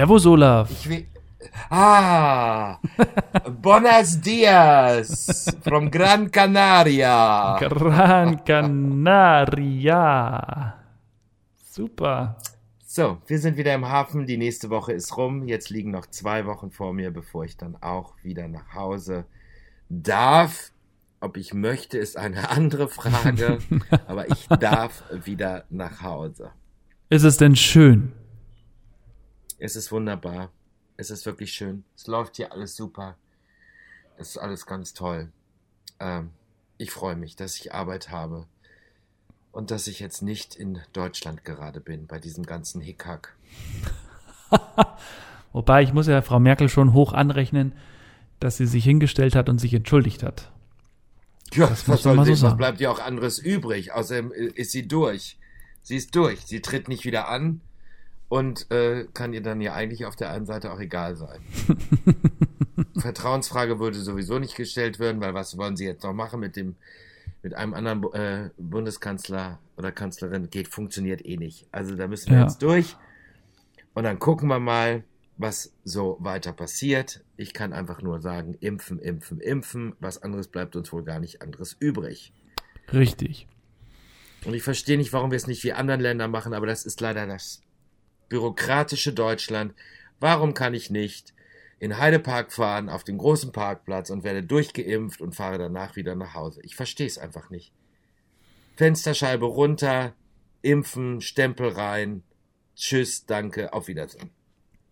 Servus, Olaf. Ich will. Ah, buenos dias from Gran Canaria. Gran Canaria. Super. So, wir sind wieder im Hafen. Die nächste Woche ist rum. Jetzt liegen noch zwei Wochen vor mir, bevor ich dann auch wieder nach Hause darf. Ob ich möchte, ist eine andere Frage. aber ich darf wieder nach Hause. Ist es denn schön? Es ist wunderbar. Es ist wirklich schön. Es läuft hier alles super. Es ist alles ganz toll. Ähm, ich freue mich, dass ich Arbeit habe und dass ich jetzt nicht in Deutschland gerade bin bei diesem ganzen Hickhack. Wobei ich muss ja Frau Merkel schon hoch anrechnen, dass sie sich hingestellt hat und sich entschuldigt hat. Ja, das was soll so was bleibt ihr auch anderes übrig? Außerdem ist sie durch. Sie ist durch. Sie tritt nicht wieder an und äh, kann ihr dann ja eigentlich auf der einen Seite auch egal sein. Vertrauensfrage würde sowieso nicht gestellt werden, weil was wollen sie jetzt noch machen mit dem mit einem anderen äh, Bundeskanzler oder Kanzlerin geht funktioniert eh nicht. Also da müssen wir ja. jetzt durch und dann gucken wir mal, was so weiter passiert. Ich kann einfach nur sagen, impfen, impfen, impfen. Was anderes bleibt uns wohl gar nicht anderes übrig. Richtig. Und ich verstehe nicht, warum wir es nicht wie anderen Länder machen, aber das ist leider das bürokratische Deutschland. Warum kann ich nicht in Heidepark fahren, auf den großen Parkplatz und werde durchgeimpft und fahre danach wieder nach Hause? Ich verstehe es einfach nicht. Fensterscheibe runter, impfen, Stempel rein, tschüss, danke, auf Wiedersehen.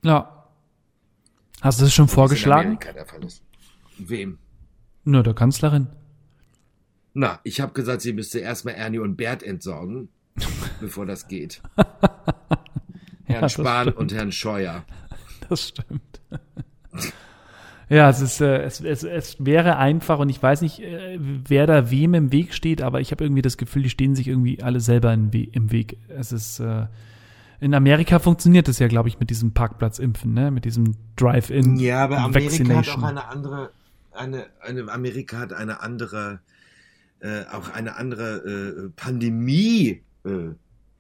Ja. Hast du es schon vorgeschlagen? Wem? Nur der Kanzlerin. Na, ich habe gesagt, sie müsste erstmal Ernie und Bert entsorgen, bevor das geht. Herrn ja, Spahn und Herrn Scheuer. Das stimmt. Ja, es ist, äh, es, es, es wäre einfach und ich weiß nicht, äh, wer da wem im Weg steht, aber ich habe irgendwie das Gefühl, die stehen sich irgendwie alle selber im, We im Weg. Es ist äh, in Amerika funktioniert es ja, glaube ich, mit diesem Parkplatzimpfen, ne, mit diesem Drive-in. Ja, aber Amerika hat auch eine andere, eine, eine Amerika hat eine andere, äh, auch eine andere äh, Pandemie. Äh, äh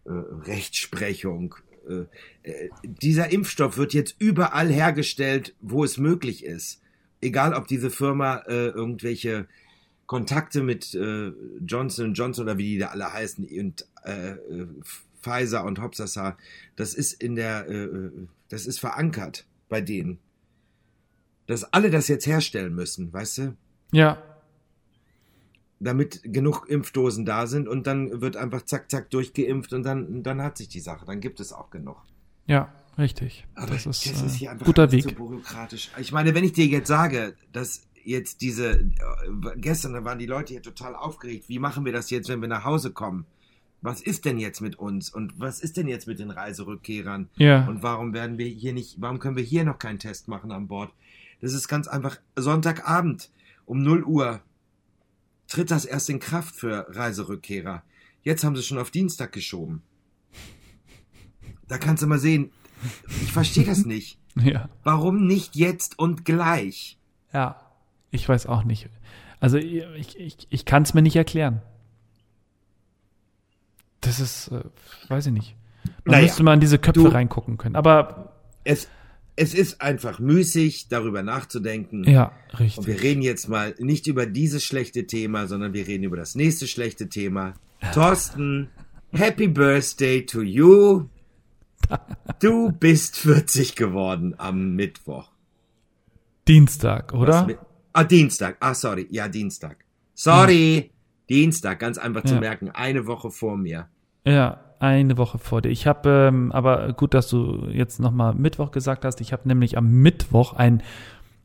Rechtsprechung äh, äh, dieser Impfstoff wird jetzt überall hergestellt, wo es möglich ist. Egal, ob diese Firma äh, irgendwelche Kontakte mit äh, Johnson Johnson oder wie die da alle heißen und äh, äh Pfizer und Hopsasa, das ist in der, äh, das ist verankert bei denen. Dass alle das jetzt herstellen müssen, weißt du? Ja. Damit genug Impfdosen da sind und dann wird einfach zack, zack durchgeimpft und dann, dann hat sich die Sache. Dann gibt es auch genug. Ja, richtig. Aber das ist, das ist hier einfach guter Weg. So bürokratisch. Ich meine, wenn ich dir jetzt sage, dass jetzt diese, äh, gestern waren die Leute hier total aufgeregt. Wie machen wir das jetzt, wenn wir nach Hause kommen? Was ist denn jetzt mit uns? Und was ist denn jetzt mit den Reiserückkehrern? Ja. Und warum werden wir hier nicht, warum können wir hier noch keinen Test machen an Bord? Das ist ganz einfach Sonntagabend um 0 Uhr tritt das erst in Kraft für Reiserückkehrer. Jetzt haben sie schon auf Dienstag geschoben. Da kannst du mal sehen, ich verstehe das nicht. Ja. Warum nicht jetzt und gleich? Ja, ich weiß auch nicht. Also ich, ich, ich kann es mir nicht erklären. Das ist, äh, weiß ich nicht. Man naja, müsste mal in diese Köpfe du, reingucken können. Aber es, es ist einfach müßig, darüber nachzudenken. Ja, richtig. Und wir reden jetzt mal nicht über dieses schlechte Thema, sondern wir reden über das nächste schlechte Thema. Thorsten, Happy Birthday to you. Du bist 40 geworden am Mittwoch. Dienstag, oder? ah, Dienstag. Ah, sorry. Ja, Dienstag. Sorry. Hm. Dienstag, ganz einfach zu ja. merken. Eine Woche vor mir. Ja, eine Woche vor dir. Ich habe, ähm, aber gut, dass du jetzt nochmal Mittwoch gesagt hast. Ich habe nämlich am Mittwoch ein,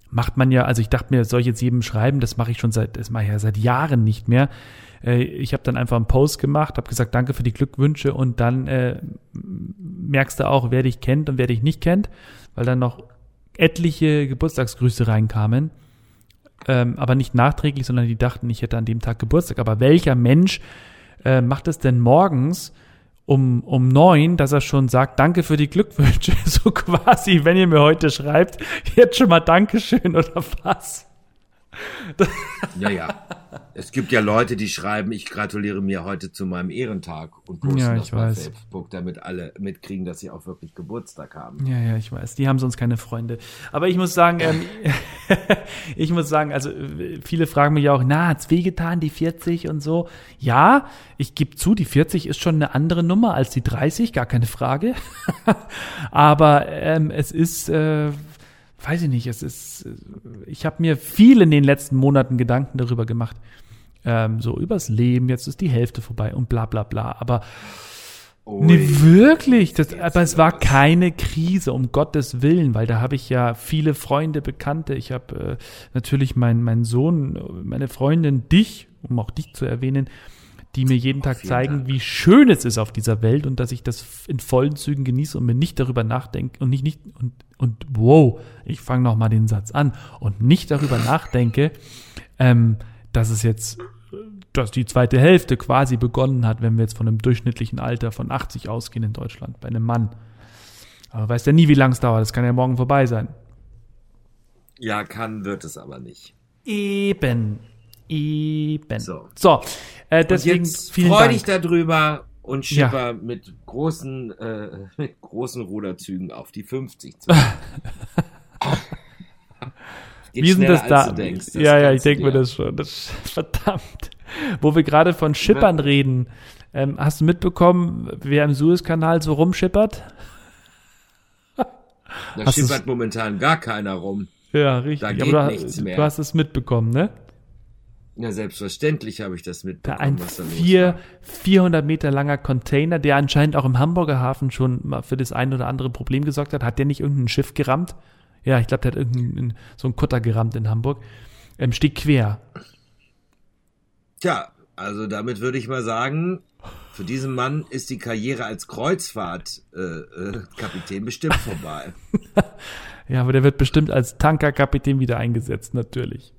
macht man ja, also ich dachte mir, soll ich jetzt jedem schreiben? Das mache ich schon seit, das mache ich ja seit Jahren nicht mehr. Äh, ich habe dann einfach einen Post gemacht, habe gesagt, danke für die Glückwünsche und dann äh, merkst du auch, wer dich kennt und wer dich nicht kennt, weil dann noch etliche Geburtstagsgrüße reinkamen. Ähm, aber nicht nachträglich, sondern die dachten, ich hätte an dem Tag Geburtstag. Aber welcher Mensch äh, macht es denn morgens um, um neun, dass er schon sagt, danke für die Glückwünsche, so quasi, wenn ihr mir heute schreibt, jetzt schon mal Dankeschön oder was? Ja, ja. Es gibt ja Leute, die schreiben, ich gratuliere mir heute zu meinem Ehrentag und posten Ja, das bei weiß. Facebook, damit alle mitkriegen, dass sie auch wirklich Geburtstag haben. Ja, ja, ich weiß. Die haben sonst keine Freunde. Aber ich muss sagen, ähm, ich muss sagen, also viele fragen mich ja auch, na, hat's wehgetan, die 40 und so. Ja, ich gebe zu, die 40 ist schon eine andere Nummer als die 30, gar keine Frage. Aber ähm, es ist, äh, weiß ich nicht, es ist, ich habe mir viel in den letzten Monaten Gedanken darüber gemacht. Ähm, so übers Leben, jetzt ist die Hälfte vorbei und bla bla bla. Aber Ui. Nee, wirklich. Das, aber es war keine Krise, um Gottes Willen, weil da habe ich ja viele Freunde, Bekannte. Ich habe äh, natürlich meinen mein Sohn, meine Freundin, dich, um auch dich zu erwähnen, die mir jeden Tag zeigen, Dank. wie schön es ist auf dieser Welt und dass ich das in vollen Zügen genieße und mir nicht darüber nachdenke und nicht, nicht und, und wow, ich fange nochmal den Satz an und nicht darüber nachdenke, ähm, dass es jetzt, dass die zweite Hälfte quasi begonnen hat, wenn wir jetzt von einem durchschnittlichen Alter von 80 ausgehen in Deutschland, bei einem Mann. Aber weiß ja nie, wie lang es dauert. Das kann ja morgen vorbei sein. Ja, kann, wird es aber nicht. Eben. Eben. So. So, äh, deswegen jetzt vielen freu Dank. dich darüber und Ja. schipper mit großen, äh, mit großen Ruderzügen auf die 50 zu. Wie schneller, das da? denkst. Das ja, ja, ich denke mir das schon. Das, verdammt. Wo wir gerade von Schippern reden. Ähm, hast du mitbekommen, wer im Suezkanal so rumschippert? Da Hast schippert momentan gar keiner rum. Ja, richtig. Da Aber geht du, nichts mehr. du hast es mitbekommen, ne? Ja, selbstverständlich habe ich das Da mitbekommen, ein was da vier, war. 400 Meter langer Container, der anscheinend auch im Hamburger Hafen schon mal für das ein oder andere Problem gesorgt hat. Hat der nicht irgendein Schiff gerammt? Ja, ich glaube, der hat irgendein so ein Kutter gerammt in Hamburg. Ähm, steht quer. Tja, also damit würde ich mal sagen, für diesen Mann ist die Karriere als Kreuzfahrtkapitän äh, äh, bestimmt vorbei. Ja, aber der wird bestimmt als Tankerkapitän wieder eingesetzt, natürlich.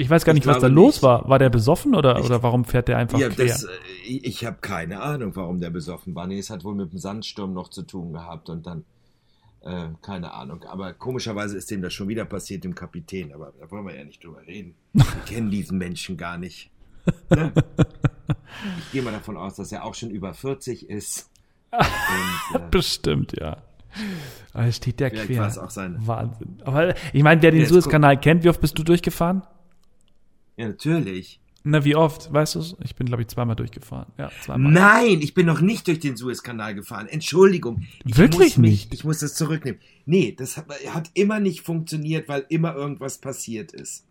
Ich weiß gar Ich nicht, was da glaube los nicht. war. War der besoffen oder, Ich- oder warum fährt der einfach ja, quer? das, äh, ich ich habe keine Ahnung, warum der besoffen war. Nee, es hat wohl mit dem Sandsturm noch zu tun gehabt und dann, äh, keine Ahnung. Aber komischerweise ist dem das schon wieder passiert, dem Kapitän. Aber da wollen wir ja nicht drüber reden. Wir kennen diesen Menschen gar nicht. Ne? Ich gehe mal davon aus, dass er auch schon über 40 ist. Und, äh, Bestimmt, ja. Aber es steht der Vielleicht quer. auch sein- Wahnsinn. Aber ich meine, wer den Suezkanal kennt, wie oft bist du durchgefahren? Ja, natürlich. Na, wie oft? Weißt du Ich bin, glaube ich, zweimal durchgefahren. Ja, zweimal. Nein, ich bin noch nicht durch den Suezkanal gefahren. Entschuldigung. Ich Wirklich muss mich, nicht? Ich muss das zurücknehmen. Nee, das hat, hat immer nicht funktioniert, weil immer irgendwas passiert ist.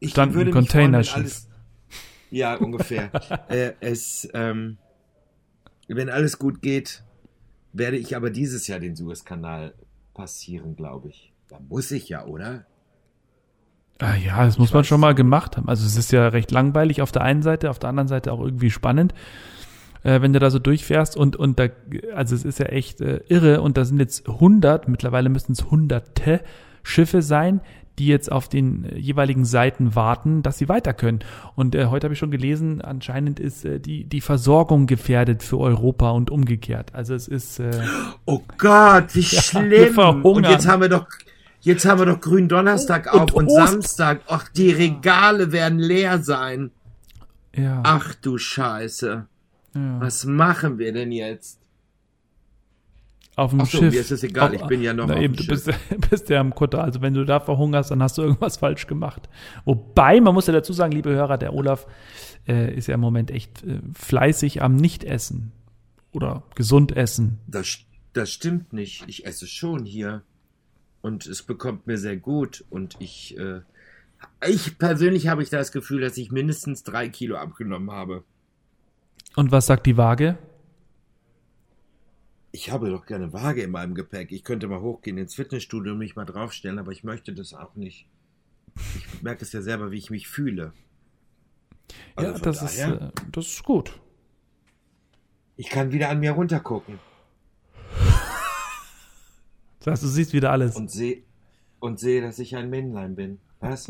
Ich Stand ein würde freuen, wenn Containerschiff. alles- Ja, ungefähr. äh, es, ähm, wenn alles gut geht, werde ich aber dieses Jahr den Suezkanal passieren, glaube ich. Da muss ich ja, oder? Ah, ja, das muss man schon mal gemacht haben. Also es ist ja recht langweilig auf der einen Seite, auf der anderen Seite auch irgendwie spannend, äh, wenn du da so durchfährst und und da, also es ist ja echt äh, irre und da sind jetzt 100, mittlerweile müssen es hunderte Schiffe sein, die jetzt auf den äh, jeweiligen Seiten warten, dass sie weiter können. Und äh, heute habe ich schon gelesen, anscheinend ist äh, die die Versorgung gefährdet für Europa und umgekehrt. Also es ist äh, Oh Gott, wie wir schlimm. Und jetzt haben wir doch, jetzt haben wir doch Gründonnerstag Und auf und Ostern. Samstag. Ach, die Regale werden leer sein. ja, Ach du Scheiße. ja. Was machen wir denn jetzt? auf dem Ach so, Schiff. mir ist es egal, ich bin ja noch Na auf eben, dem du bist, bist ja am Kutter. Also wenn du da verhungerst, dann hast du irgendwas falsch gemacht. Wobei, man muss ja dazu sagen, liebe Hörer, der Olaf äh, ist ja im Moment echt äh, fleißig am Nichtessen oder gesund essen. Das, das stimmt nicht. Ich esse schon hier. Und es bekommt mir sehr gut. Und ich, äh, ich persönlich habe ich das Gefühl, dass ich mindestens drei Kilo abgenommen habe. Und was sagt die Waage? Ich habe doch gerne Waage in meinem Gepäck. Ich könnte mal hochgehen ins Fitnessstudio und mich mal draufstellen, aber ich möchte das auch nicht. Ich merke es ja selber, wie ich mich fühle. Also ja, das ist, daher, äh, das ist gut. Ich kann wieder an mir runtergucken Das heißt, du siehst wieder alles. und sehe und sehe, dass ich ein Männlein bin. Was?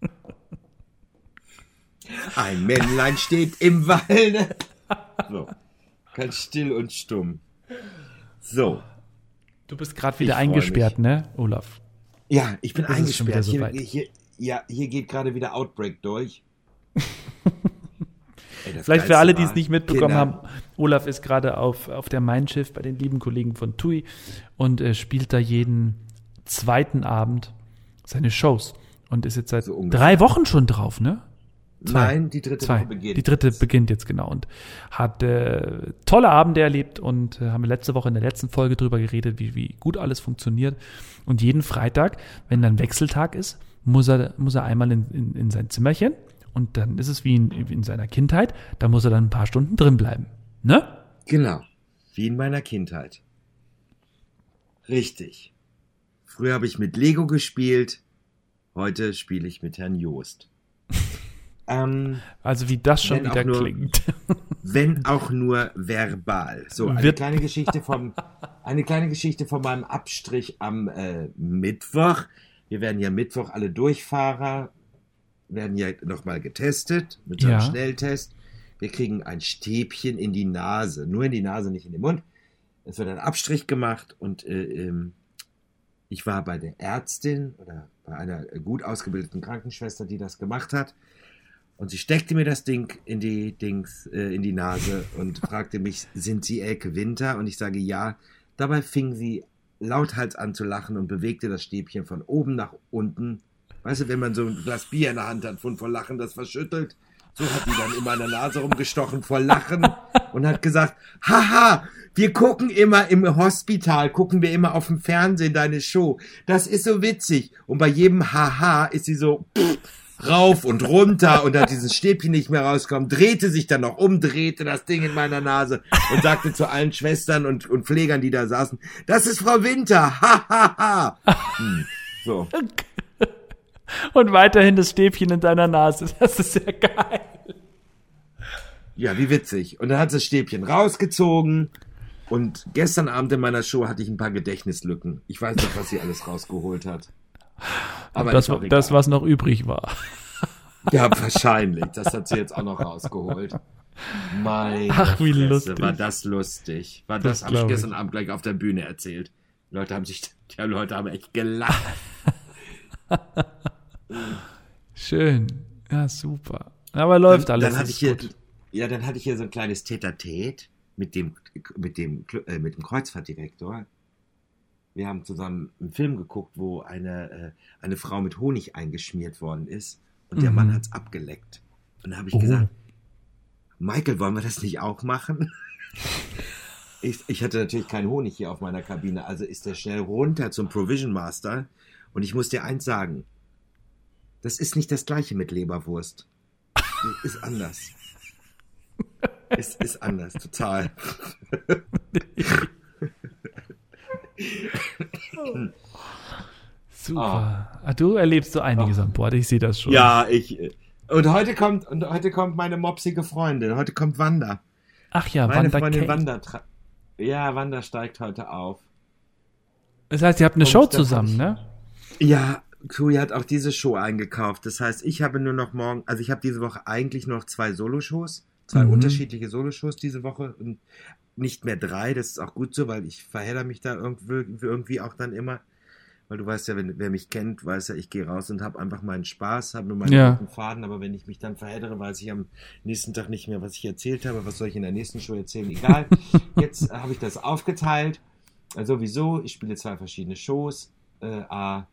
Ein Männlein steht im Walde. So. Ganz still und stumm. So. Du bist gerade wieder Ich eingesperrt, ne, Olaf? Ja, ich bin Das ist schon wieder eingesperrt. so Hier, weit. hier, ja, hier geht gerade wieder Outbreak durch. Ey, Vielleicht für alle, die es nicht mitbekommen Kinder. haben, Olaf ist gerade auf, auf der Mein Schiff bei den lieben Kollegen von TUI und äh, spielt da jeden zweiten Abend seine Shows und ist jetzt seit so drei Wochen schon drauf, ne? Zwei. Nein, die dritte Zwei. beginnt. Die dritte jetzt. beginnt jetzt genau und hat äh, tolle Abende erlebt und äh, haben wir letzte Woche in der letzten Folge drüber geredet, wie, wie gut alles funktioniert. Und jeden Freitag, wenn dann Wechseltag ist, muss er, muss er einmal in, in, in sein Zimmerchen und dann ist es wie in, wie in seiner Kindheit, da muss er dann ein paar Stunden drin bleiben. Ne? Genau. Wie in meiner Kindheit. Richtig. Früher habe ich mit Lego gespielt, heute spiele ich mit Herrn Joost. Ähm, also wie das schon wieder nur, klingt. Wenn auch nur verbal. So, eine Wird kleine Geschichte vom, eine kleine Geschichte von meinem Abstrich am äh, Mittwoch. Wir werden ja Mittwoch alle Durchfahrer, werden ja nochmal getestet mit so einem ja. Schnelltest. Wir kriegen ein Stäbchen in die Nase, nur in die Nase, nicht in den Mund. Es wird ein Abstrich gemacht und äh, ähm, ich war bei der Ärztin oder bei einer gut ausgebildeten Krankenschwester, die das gemacht hat. Und sie steckte mir das Ding in die Dings, äh, in die Nase und fragte mich, sind Sie Elke Winter? Und ich sage ja. Dabei fing sie lauthals an zu lachen und bewegte das Stäbchen von oben nach unten. Weißt du, wenn man so ein Glas Bier in der Hand hat und vor Lachen das verschüttelt, so hat die dann in meiner Nase rumgestochen vor Lachen und hat gesagt, haha, wir gucken immer im Hospital, gucken wir immer auf dem Fernsehen deine Show. Das ist so witzig. Und bei jedem Haha ist sie so, pff, rauf und runter und hat dieses Stäbchen nicht mehr rauskommen, drehte sich dann noch um, drehte das Ding in meiner Nase und sagte zu allen Schwestern und, und Pflegern, die da saßen, das ist Frau Winter, ha, ha, ha. Hm, so. Und weiterhin das Stäbchen in deiner Nase, das ist sehr geil. Ja, wie witzig. Und dann hat das Stäbchen rausgezogen und gestern Abend in meiner Show hatte ich ein paar Gedächtnislücken. Ich weiß nicht, was sie alles rausgeholt hat. Aber das, das, was noch übrig war. Ja, wahrscheinlich. Das hat sie jetzt auch noch rausgeholt. Mein Ach, wie Fresse, lustig. War das lustig. War das, das habe ich gestern Abend gleich auf der Bühne erzählt. Die Leute haben sich, die Leute haben echt gelacht. Schön. Ja, super. Aber läuft dann, alles. Dann hatte ich hier, gut. ja, dann hatte ich hier so ein kleines Tete-a-Tete mit dem, mit dem, äh, mit dem Kreuzfahrtdirektor wir haben zusammen einen Film geguckt, wo eine, äh, eine Frau mit Honig eingeschmiert worden ist und der mhm. Mann hat es abgeleckt. Und da habe ich oh. gesagt, Michael, wollen wir das nicht auch machen? ich, ich hatte natürlich keinen Honig hier auf meiner Kabine, also ist er schnell runter zum Provision Master und ich muss dir eins sagen, das ist nicht das gleiche mit Leberwurst. Das ist anders. es ist anders, total. Super. Ah. Du erlebst so einiges oh. an Bord, ich sehe das schon. Ja, ich. Und heute kommt, und heute kommt meine mopsige Freundin. Heute kommt Wanda. Ach ja, meine Wanda. Freundin Kate. Wanda. Ja, Wanda steigt heute auf. Das heißt, ihr habt eine und Show zusammen, ne? Ja, Chloe hat auch diese Show eingekauft. Das heißt, ich habe nur noch morgen, also ich habe diese Woche eigentlich noch zwei Soloshows, zwei mhm. unterschiedliche Soloshows diese Woche. Und nicht mehr drei, das ist auch gut so, weil ich verhedder mich da irgendwie, irgendwie auch dann immer. Weil du weißt ja, wenn, wer mich kennt, weiß ja, ich gehe raus und habe einfach meinen Spaß, habe nur meinen ja. Faden, aber wenn ich mich dann verheddere, weiß ich am nächsten Tag nicht mehr, was ich erzählt habe, was soll ich in der nächsten Show erzählen, egal. Jetzt habe ich das aufgeteilt. Also sowieso, ich spiele zwei verschiedene Shows. Äh, A,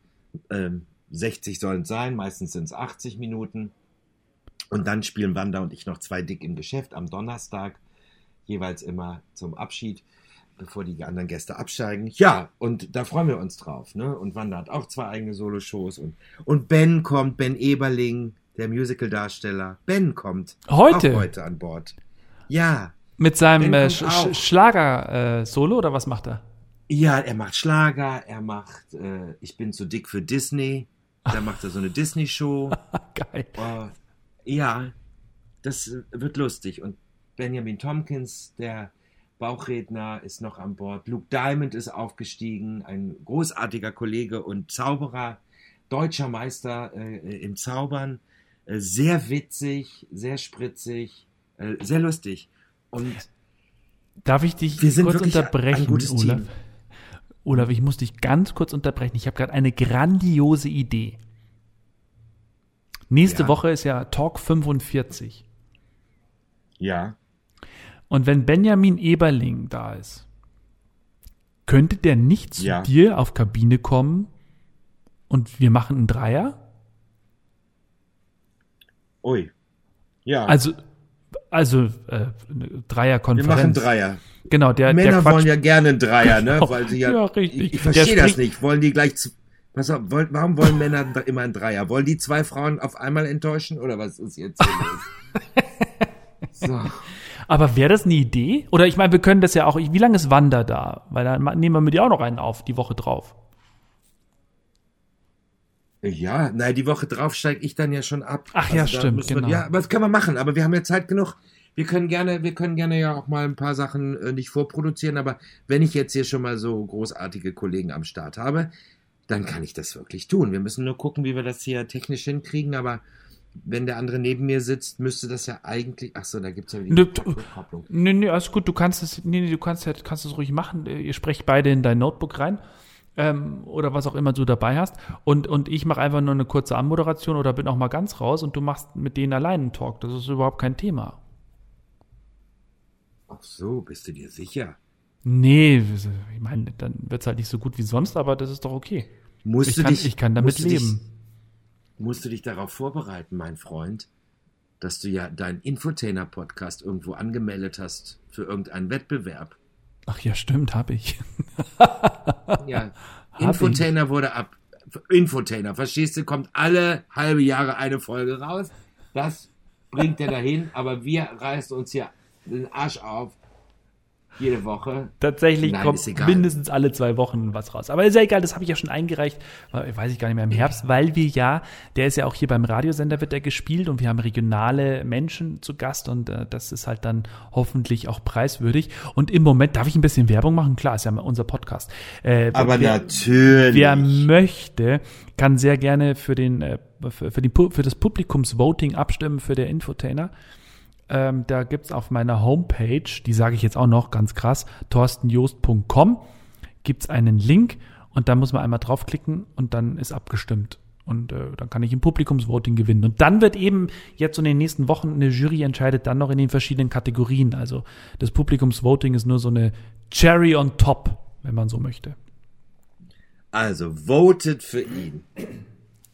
äh, 60 sollen es sein, meistens sind es 80 Minuten. Und dann spielen Wanda und ich noch zwei dick im Geschäft am Donnerstag jeweils immer zum Abschied, bevor die anderen Gäste absteigen. Ja, und da freuen wir uns drauf. Ne? Und Wanda hat auch zwei eigene Solo-Shows. Und, und Ben kommt, Ben Eberling, der Musical-Darsteller. Ben kommt heute, auch heute an Bord. Ja. Mit seinem äh, Sch Schlager-Solo äh, oder was macht er? Ja, er macht Schlager, er macht äh, Ich bin zu dick für Disney. Da macht er so eine Disney-Show. Geil. Uh, ja, das wird lustig. Und Benjamin Tompkins, der Bauchredner, ist noch an Bord. Luke Diamond ist aufgestiegen, ein großartiger Kollege und Zauberer, deutscher Meister äh, im Zaubern. Äh, sehr witzig, sehr spritzig, äh, sehr lustig. Und Darf ich dich kurz unterbrechen, Olaf? Team. Olaf, ich muss dich ganz kurz unterbrechen. Ich habe gerade eine grandiose Idee. Nächste ja. Woche ist ja Talk 45. Ja. Und wenn Benjamin Eberling da ist, könnte der nicht zu ja. dir auf Kabine kommen und wir machen einen Dreier? Ui. Ja. Also, also äh, Dreierkonferenz. Wir machen Dreier. Genau, der Männer der wollen ja gerne einen Dreier, ne? Genau. Weil sie ja, ja richtig. Ich, ich verstehe das nicht. Wollen die gleich wollt, warum wollen Männer immer ein Dreier? Wollen die zwei Frauen auf einmal enttäuschen oder was ist jetzt so. Aber wäre das eine Idee? Oder ich meine, wir können das ja auch. Wie lange ist Wanda da? Weil dann nehmen wir mit ihr auch noch einen auf, die Woche drauf. Ja, nein, die Woche drauf steige ich dann ja schon ab. Ach also ja, stimmt, genau. ja, was können wir machen? Aber wir haben ja Zeit genug. Wir können gerne, wir können gerne ja auch mal ein paar Sachen äh, nicht vorproduzieren, aber wenn ich jetzt hier schon mal so großartige Kollegen am Start habe, dann kann ich das wirklich tun. Wir müssen nur gucken, wie wir das hier technisch hinkriegen, aber wenn der andere neben mir sitzt, müsste das ja eigentlich. Ach so, da gibt's ja wieder die Kopplung. Nee, nee, alles gut, du kannst es, nee, nee, du kannst, kannst es ruhig machen. Ihr sprecht beide in dein Notebook rein. Ähm, oder was auch immer du dabei hast. Und, und ich mache einfach nur eine kurze Anmoderation oder bin auch mal ganz raus und du machst mit denen allein einen Talk. Das ist überhaupt kein Thema. Ach so, bist du dir sicher? Nee, ich meine, dann wird es halt nicht so gut wie sonst, aber das ist doch okay. Musst ich, du kann, dich, ich kann damit leben. Dich, musst du dich darauf vorbereiten, mein Freund, dass du ja deinen Infotainer-Podcast irgendwo angemeldet hast für irgendeinen Wettbewerb. Ach ja, stimmt, habe ich. ja, Infotainer wurde ab. Infotainer, verstehst du, kommt alle halbe Jahre eine Folge raus. Das bringt er dahin, aber wir reißen uns hier den Arsch auf jede Woche. Tatsächlich Nein, kommt mindestens alle zwei Wochen was raus. Aber ist ja egal, das habe ich ja schon eingereicht, weiß ich gar nicht mehr, im Herbst, weil wir ja, der ist ja auch hier beim Radiosender wird er gespielt und wir haben regionale Menschen zu Gast und äh, das ist halt dann hoffentlich auch preiswürdig. Und im Moment, darf ich ein bisschen Werbung machen? Klar, ist ja unser Podcast. Äh, Aber wer, natürlich. Wer möchte, kann sehr gerne für den, äh, für, für, die, für das Publikumsvoting abstimmen für der Infotainer. Ähm, da gibt's auf meiner Homepage, die sage ich jetzt auch noch ganz krass, torstenjost.com, gibt's einen Link und da muss man einmal draufklicken und dann ist abgestimmt. Und äh, dann kann ich im Publikumsvoting gewinnen. Und dann wird eben jetzt in den nächsten Wochen eine Jury entscheidet dann noch in den verschiedenen Kategorien. Also das Publikumsvoting ist nur so eine Cherry on top, wenn man so möchte. Also votet für ihn.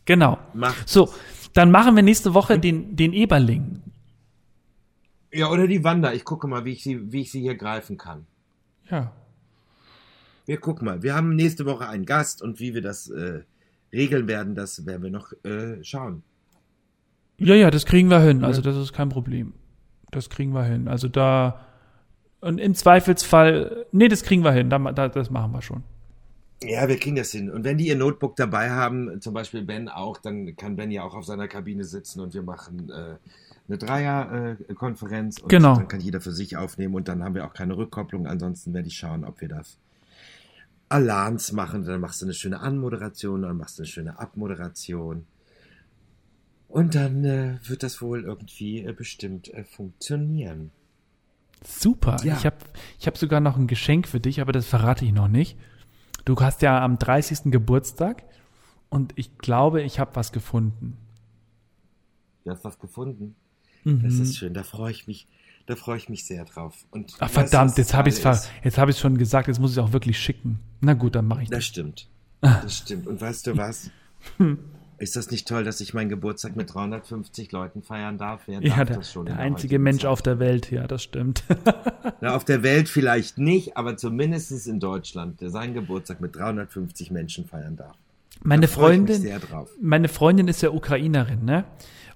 Genau. Macht so, dann machen wir nächste Woche den, den Eberling. Ja, oder die Wanda. Ich gucke mal, wie ich sie, wie ich sie hier greifen kann. Ja. Wir gucken mal. Wir haben nächste Woche einen Gast und wie wir das äh, regeln werden, das werden wir noch äh, schauen. Ja, ja, das kriegen wir hin. Also das ist kein Problem. Das kriegen wir hin. Also da und im Zweifelsfall, nee, das kriegen wir hin. Da, da, das machen wir schon. Ja, wir kriegen das hin. Und wenn die ihr Notebook dabei haben, zum Beispiel Ben auch, dann kann Ben ja auch auf seiner Kabine sitzen und wir machen äh, eine Dreierkonferenz und genau. dann kann jeder für sich aufnehmen und dann haben wir auch keine Rückkopplung. Ansonsten werde ich schauen, ob wir das Alarms machen. Dann machst du eine schöne Anmoderation, dann machst du eine schöne Abmoderation. Und dann äh, wird das wohl irgendwie äh, bestimmt äh, funktionieren. Super. Ja. Ich habe ich hab sogar noch ein Geschenk für dich, aber das verrate ich noch nicht. Du hast ja am 30. Geburtstag und ich glaube, ich habe was gefunden. Du hast was gefunden? Mhm. Das ist schön, da freue ich mich, da freue ich mich sehr drauf. Und Ach verdammt, jetzt habe ich es jetzt habe ich schon gesagt, jetzt muss ich auch wirklich schicken. Na gut, dann mache ich das. Das stimmt. Das stimmt. Und weißt du was? Ist das nicht toll, dass ich meinen Geburtstag mit 350 Leuten feiern darf? Wer ja, darf der, der einzige Mensch Zeit? auf der Welt, ja, das stimmt. Na, auf der Welt vielleicht nicht, aber zumindest in Deutschland, der seinen Geburtstag mit 350 Menschen feiern darf. Meine Freundin, meine Freundin ist ja Ukrainerin, ne?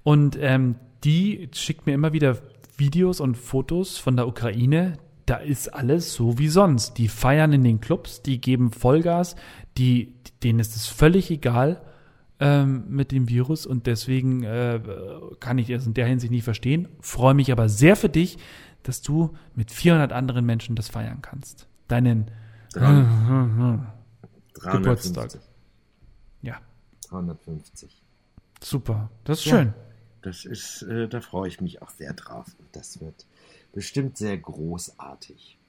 Und ähm, die schickt mir immer wieder Videos und Fotos von der Ukraine. Da ist alles so wie sonst. Die feiern in den Clubs, die geben Vollgas, die, denen ist es völlig egal ähm, mit dem Virus und deswegen äh, kann ich es in der Hinsicht nicht verstehen. Freue mich aber sehr für dich, dass du mit 400 anderen Menschen das feiern kannst. Deinen 300, Geburtstag. Ja. 350. Super, das ist ja. schön. Das ist, äh, da freue ich mich auch sehr drauf. Das wird bestimmt sehr großartig.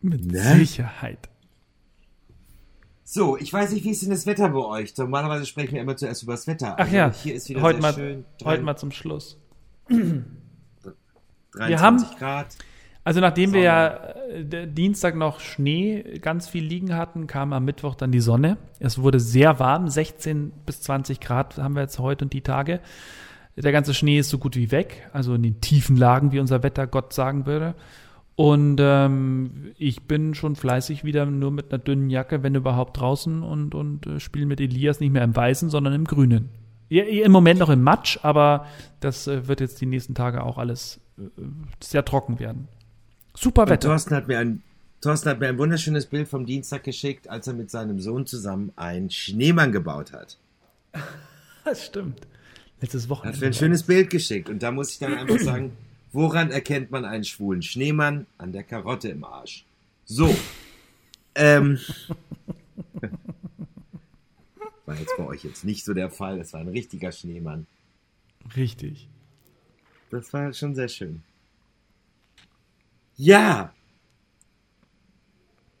Mit ne? Sicherheit. So, ich weiß nicht, wie ist denn das Wetter bei euch? Normalerweise sprechen wir immer zuerst über das Wetter. Ach also ja, hier ist wieder heute, sehr mal, schön. heute mal zum Schluss. 23 wir haben, Grad. Also nachdem wir ja äh, Dienstag noch Schnee ganz viel liegen hatten, kam am Mittwoch dann die Sonne. Es wurde sehr warm, 16 bis 20 Grad haben wir jetzt heute und die Tage. Der ganze Schnee ist so gut wie weg, also in den tiefen Lagen, wie unser Wettergott sagen würde. Und ähm, ich bin schon fleißig wieder nur mit einer dünnen Jacke, wenn überhaupt draußen und, und äh, spiele mit Elias nicht mehr im Weißen, sondern im Grünen. Ja, Im Moment noch im Matsch, aber das äh, wird jetzt die nächsten Tage auch alles äh, sehr trocken werden. Super Und Wetter. Thorsten hat, mir ein, Thorsten hat mir ein wunderschönes Bild vom Dienstag geschickt, als er mit seinem Sohn zusammen einen Schneemann gebaut hat. Das stimmt. Letztes Hat Wochenende. mir ein schönes Bild geschickt. Und da muss ich dann einfach sagen, woran erkennt man einen schwulen Schneemann? An der Karotte im Arsch. So. Ähm. War jetzt bei euch jetzt nicht so der Fall. Es war ein richtiger Schneemann. Richtig. Das war schon sehr schön. Ja.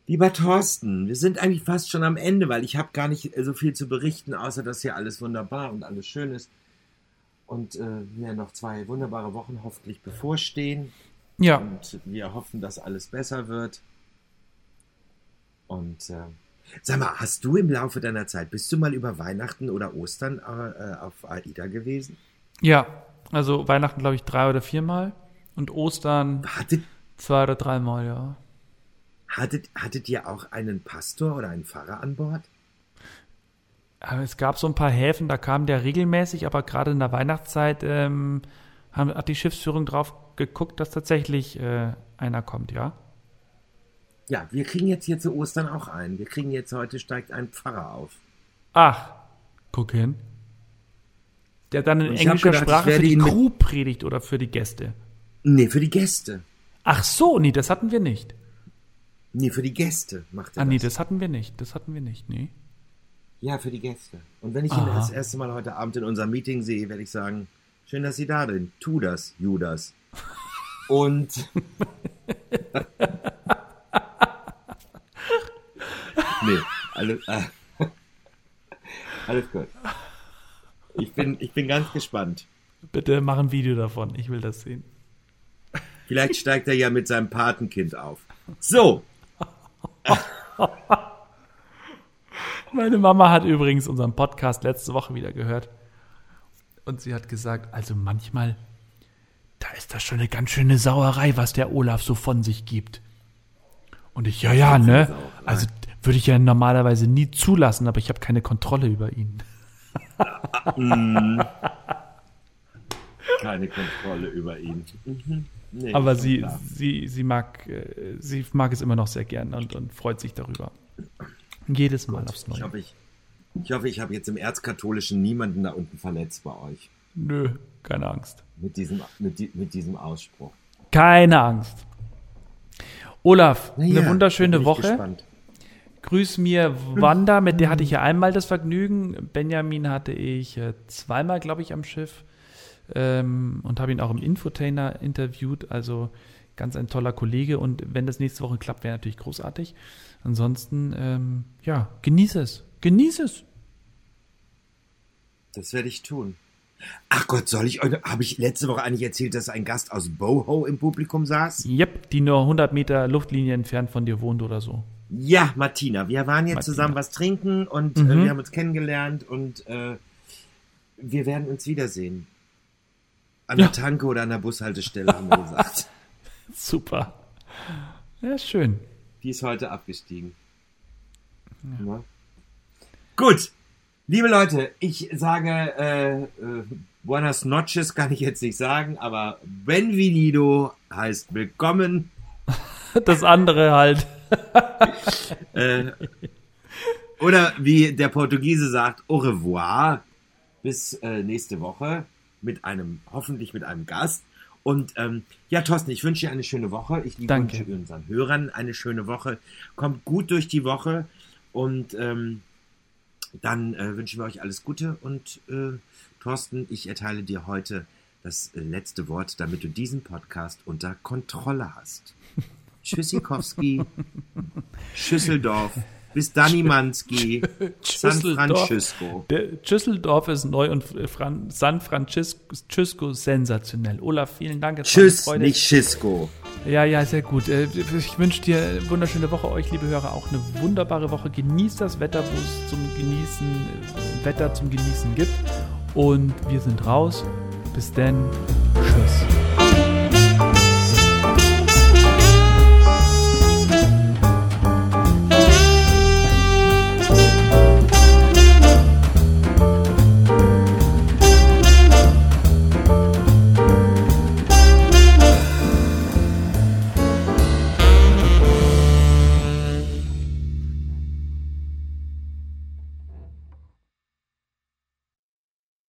Lieber Thorsten, wir sind eigentlich fast schon am Ende, weil ich habe gar nicht so viel zu berichten, außer dass hier alles wunderbar und alles schön ist. Und äh, mir noch zwei wunderbare Wochen hoffentlich bevorstehen. Ja, Und wir hoffen, dass alles besser wird. Und äh, sag mal, hast du im Laufe deiner Zeit, bist du mal über Weihnachten oder Ostern äh, auf AIDA gewesen? ja. Also Weihnachten, glaube ich, drei oder viermal. Und Ostern Hattet, zwei oder dreimal, ja. hattet, hattet ihr auch einen Pastor oder einen Pfarrer an Bord? Aber es gab so ein paar Häfen, da kam der regelmäßig, aber gerade in der Weihnachtszeit ähm, haben, hat die Schiffsführung drauf geguckt, dass tatsächlich äh, einer kommt, ja? Ja, wir kriegen jetzt hier zu Ostern auch einen. Wir kriegen jetzt heute steigt ein Pfarrer auf. Ach, guck hin. Der dann in englischer gedacht, Sprache für die Crew predigt oder für die Gäste. Nee, für die Gäste. Ach so, nee, das hatten wir nicht. Nee, für die Gäste macht er Ah, nee, das. das hatten wir nicht. Das hatten wir nicht, nee. Ja, für die Gäste. Und wenn ich ihn Aha. das erste Mal heute Abend in unserem Meeting sehe, werde ich sagen, schön, dass Sie da sind. Tu das, Judas. Und nee, alles, äh, alles gut. Ich bin, ich bin ganz gespannt. Bitte mach ein Video davon. Ich will das sehen. Vielleicht steigt er ja mit seinem Patenkind auf. So, Meine Mama hat übrigens unseren Podcast letzte Woche wieder gehört. Und sie hat gesagt, also manchmal, da ist das schon eine ganz schöne Sauerei, was der Olaf so von sich gibt. Und ich, ja, ja, ne? Also würde ich ja normalerweise nie zulassen, aber ich habe keine Kontrolle über ihn. keine Kontrolle über ihn. Nee, Aber sie, klar. sie, sie mag, äh, sie mag es immer noch sehr gern und, und freut sich darüber. Jedes Mal aufs Ich Neue. hoffe, ich, ich, hoffe, ich habe jetzt im Erzkatholischen niemanden da unten verletzt bei euch. Nö, keine Angst. Mit diesem, mit, mit diesem Ausspruch. Keine Angst. Olaf, ja, eine wunderschöne ich Woche. gespannt. Grüß mir Wanda, mit der hatte ich ja einmal das Vergnügen. Benjamin hatte ich äh, zweimal, glaube ich, am Schiff ähm, und habe ihn auch im Infotainer interviewt. Also ganz ein toller Kollege und wenn das nächste Woche klappt, wäre natürlich großartig. Ansonsten, ähm, ja, genieße es. Genieße es. Das werde ich tun. Ach Gott, soll ich euch, habe ich letzte Woche eigentlich erzählt, dass ein Gast aus Boho im Publikum saß? Yep, die nur 100 Meter Luftlinie entfernt von dir wohnt oder so. Ja, Martina. Wir waren jetzt Martina. zusammen was trinken und Mhm. äh, wir haben uns kennengelernt und äh, wir werden uns wiedersehen. An Ja. der Tanke oder an der Bushaltestelle, haben wir gesagt. Super. Ja, schön. Die ist heute abgestiegen. Ja. Gut, liebe Leute, ich sage äh, äh, Buenas noches kann ich jetzt nicht sagen, aber Benvenido heißt willkommen. Das andere halt. Äh, oder wie der Portugiese sagt, au revoir. Bis äh, nächste Woche mit einem, hoffentlich mit einem Gast. Und ähm, ja, Thorsten, ich wünsche dir eine schöne Woche. Ich Danke. wünsche unseren Hörern eine schöne Woche. Kommt gut durch die Woche und ähm, dann äh, wünschen wir euch alles Gute. Und äh, Thorsten, ich erteile dir heute das äh, letzte Wort, damit du diesen Podcast unter Kontrolle hast. Tschüssikowski, Schüsseldorf, Bis Danimanski. San Francisco. Der Düsseldorf ist neu und Fran San Francisco sensationell. Olaf, vielen Dank. Tschüss, nicht Schisco. Ja, ja, sehr gut. Äh, ich wünsche dir eine wunderschöne Woche, euch, liebe Hörer, auch eine wunderbare Woche. Genießt das Wetter, wo es zum Genießen, äh, Wetter zum Genießen gibt. Und wir sind raus. Bis dann. Tschüss.